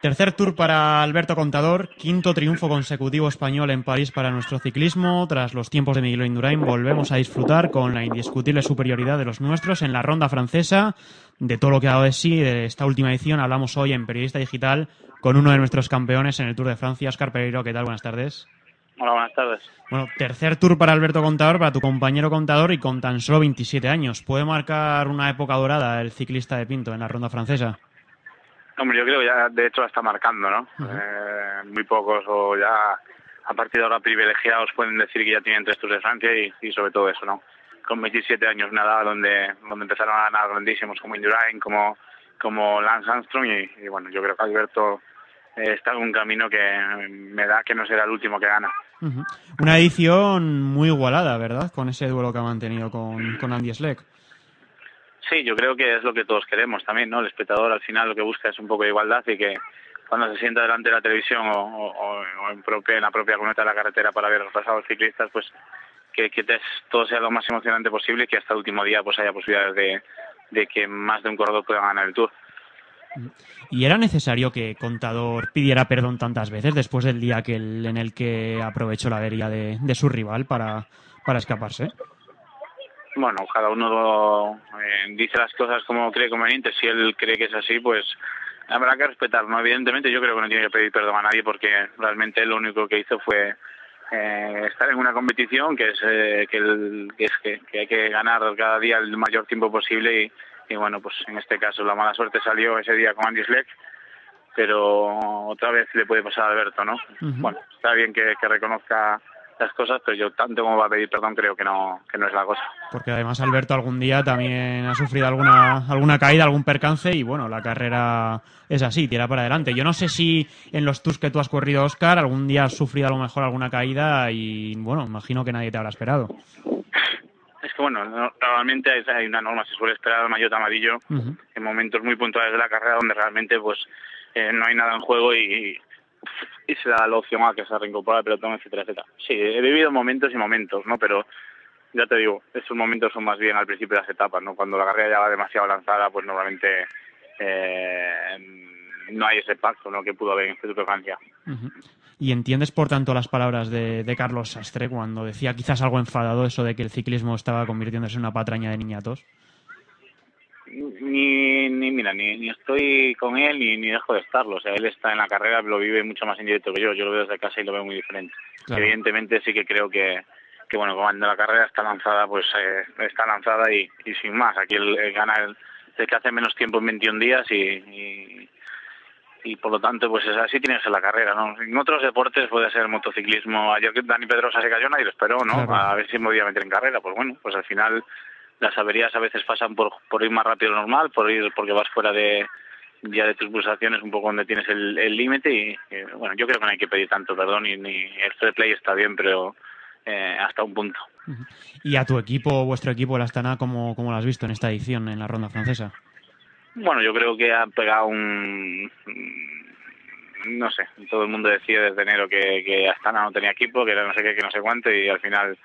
Tercer tour para Alberto Contador, quinto triunfo consecutivo español en París para nuestro ciclismo. Tras los tiempos de Miguel Indurain, volvemos a disfrutar con la indiscutible superioridad de los nuestros en la ronda francesa. De todo lo que ha dado de sí, de esta última edición, hablamos hoy en Periodista Digital con uno de nuestros campeones en el Tour de Francia, Oscar Pereiro. ¿Qué tal? Buenas tardes. Hola, buenas tardes. Bueno, tercer tour para Alberto Contador, para tu compañero Contador y con tan solo 27 años. ¿Puede marcar una época dorada el ciclista de Pinto en la ronda francesa? Hombre, yo creo que ya de hecho la está marcando, ¿no? eh, muy pocos o ya a partir de ahora privilegiados pueden decir que ya tienen tres Tours de Francia y, y sobre todo eso, ¿no? Con 27 años, una edad donde, donde empezaron a ganar grandísimos como Indurain, como, como Lance Armstrong y, y bueno, yo creo que Alberto eh, está en un camino que me da que no será el último que gana. Una edición muy igualada, ¿verdad? Con ese duelo que ha mantenido con, con Andy Schleck. Sí, yo creo que es lo que todos queremos también, ¿no? El espectador al final lo que busca es un poco de igualdad y que cuando se sienta delante de la televisión o, en, propia, en la propia cuneta de la carretera para ver los ciclistas, pues que, todo sea lo más emocionante posible y que hasta el último día pues haya posibilidades de, de que más de un corredor pueda ganar el Tour. ¿Y era necesario que Contador pidiera perdón tantas veces después del día que el- en el que aprovechó la avería de, de su rival para, para escaparse? Bueno, cada uno eh, dice las cosas como cree conveniente. Si él cree que es así, pues habrá que respetarlo. ¿no? Evidentemente, yo creo que no tiene que pedir perdón a nadie porque realmente lo único que hizo fue eh, estar en una competición que es, eh, que, el- que es que, que hay que ganar cada día el mayor tiempo posible y, y bueno, pues en este caso la mala suerte salió ese día con Andy Schleck, pero otra vez le puede pasar a Alberto, ¿no? Bueno, está bien que, que reconozca las cosas, pero yo tanto como va a pedir perdón creo que no, que no es la cosa. Porque además Alberto algún día también ha sufrido alguna, alguna caída, algún percance y bueno, la carrera es así, tira para adelante. Yo no sé si en los tours que tú has corrido, Oscar, algún día has sufrido a lo mejor alguna caída y bueno, imagino que nadie te habrá esperado. Es que bueno, no- normalmente hay, una norma, se suele esperar al maillot amarillo Ujú. en momentos muy puntuales de la carrera donde realmente pues eh, no hay nada en juego y, y se da la opción a que se reincorpora el pelotón, etcétera, etcétera. Sí, he vivido momentos y momentos, ¿no? Pero ya te digo, esos momentos son más bien al principio de las etapas, ¿no? Cuando la carrera ya va demasiado lanzada, pues normalmente eh, no hay ese pacto, ¿no? Que pudo haber en este de Francia. Y entiendes, por tanto, las palabras de, de Carlos Sastre cuando decía quizás algo enfadado eso de que el ciclismo estaba convirtiéndose en una patraña de niñatos. Ni, ni mira, ni, ni estoy con él ni, ni dejo de estarlo. O sea, él está en la carrera, lo vive mucho más en directo que yo. Yo lo veo desde casa y lo veo muy diferente. Claro. Evidentemente sí que creo que, que bueno, cuando la carrera está lanzada, pues eh, está lanzada y, y sin más. Aquí el, el gana el, el que hace menos tiempo en 21 días y, y, y por lo tanto, pues es así tiene que ser la carrera, ¿no? En otros deportes puede ser el motociclismo. Ayer Dani Pedrosa se cayó, nadie lo esperó, ¿no? Claro. A ver si me podía meter en carrera. Pues bueno, pues al final las averías a veces pasan por, por ir más rápido de lo normal, por ir porque vas fuera de ya de tus pulsaciones un poco donde tienes el límite y, y, bueno, yo creo que no hay que pedir tanto perdón y ni el fair play está bien, pero eh, hasta un punto. Y a tu equipo, vuestro equipo, el Astana, ¿cómo, cómo lo has visto en esta edición, en la ronda francesa? Bueno, yo creo que ha pegado un... No sé, todo el mundo decía desde enero que, que Astana no tenía equipo, que era no sé qué, que no sé cuánto, y al final,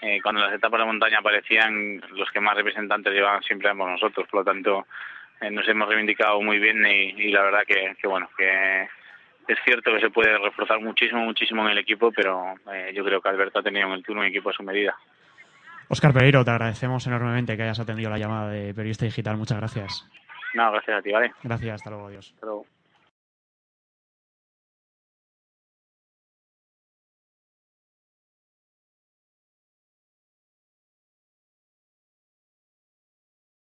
eh, cuando las etapas de montaña aparecían, los que más representantes llevaban siempre éramos nosotros, por lo tanto, eh, nos hemos reivindicado muy bien y, y la verdad que, que, bueno, que es cierto que se puede reforzar muchísimo, muchísimo en el equipo, pero eh, yo creo que Alberto ha tenido en el turno un equipo a su medida. Oscar Pereiro, te agradecemos enormemente que hayas atendido la llamada de Periodista Digital. Muchas gracias. No, gracias a ti, ¿vale? Gracias, hasta luego, adiós. Hasta luego.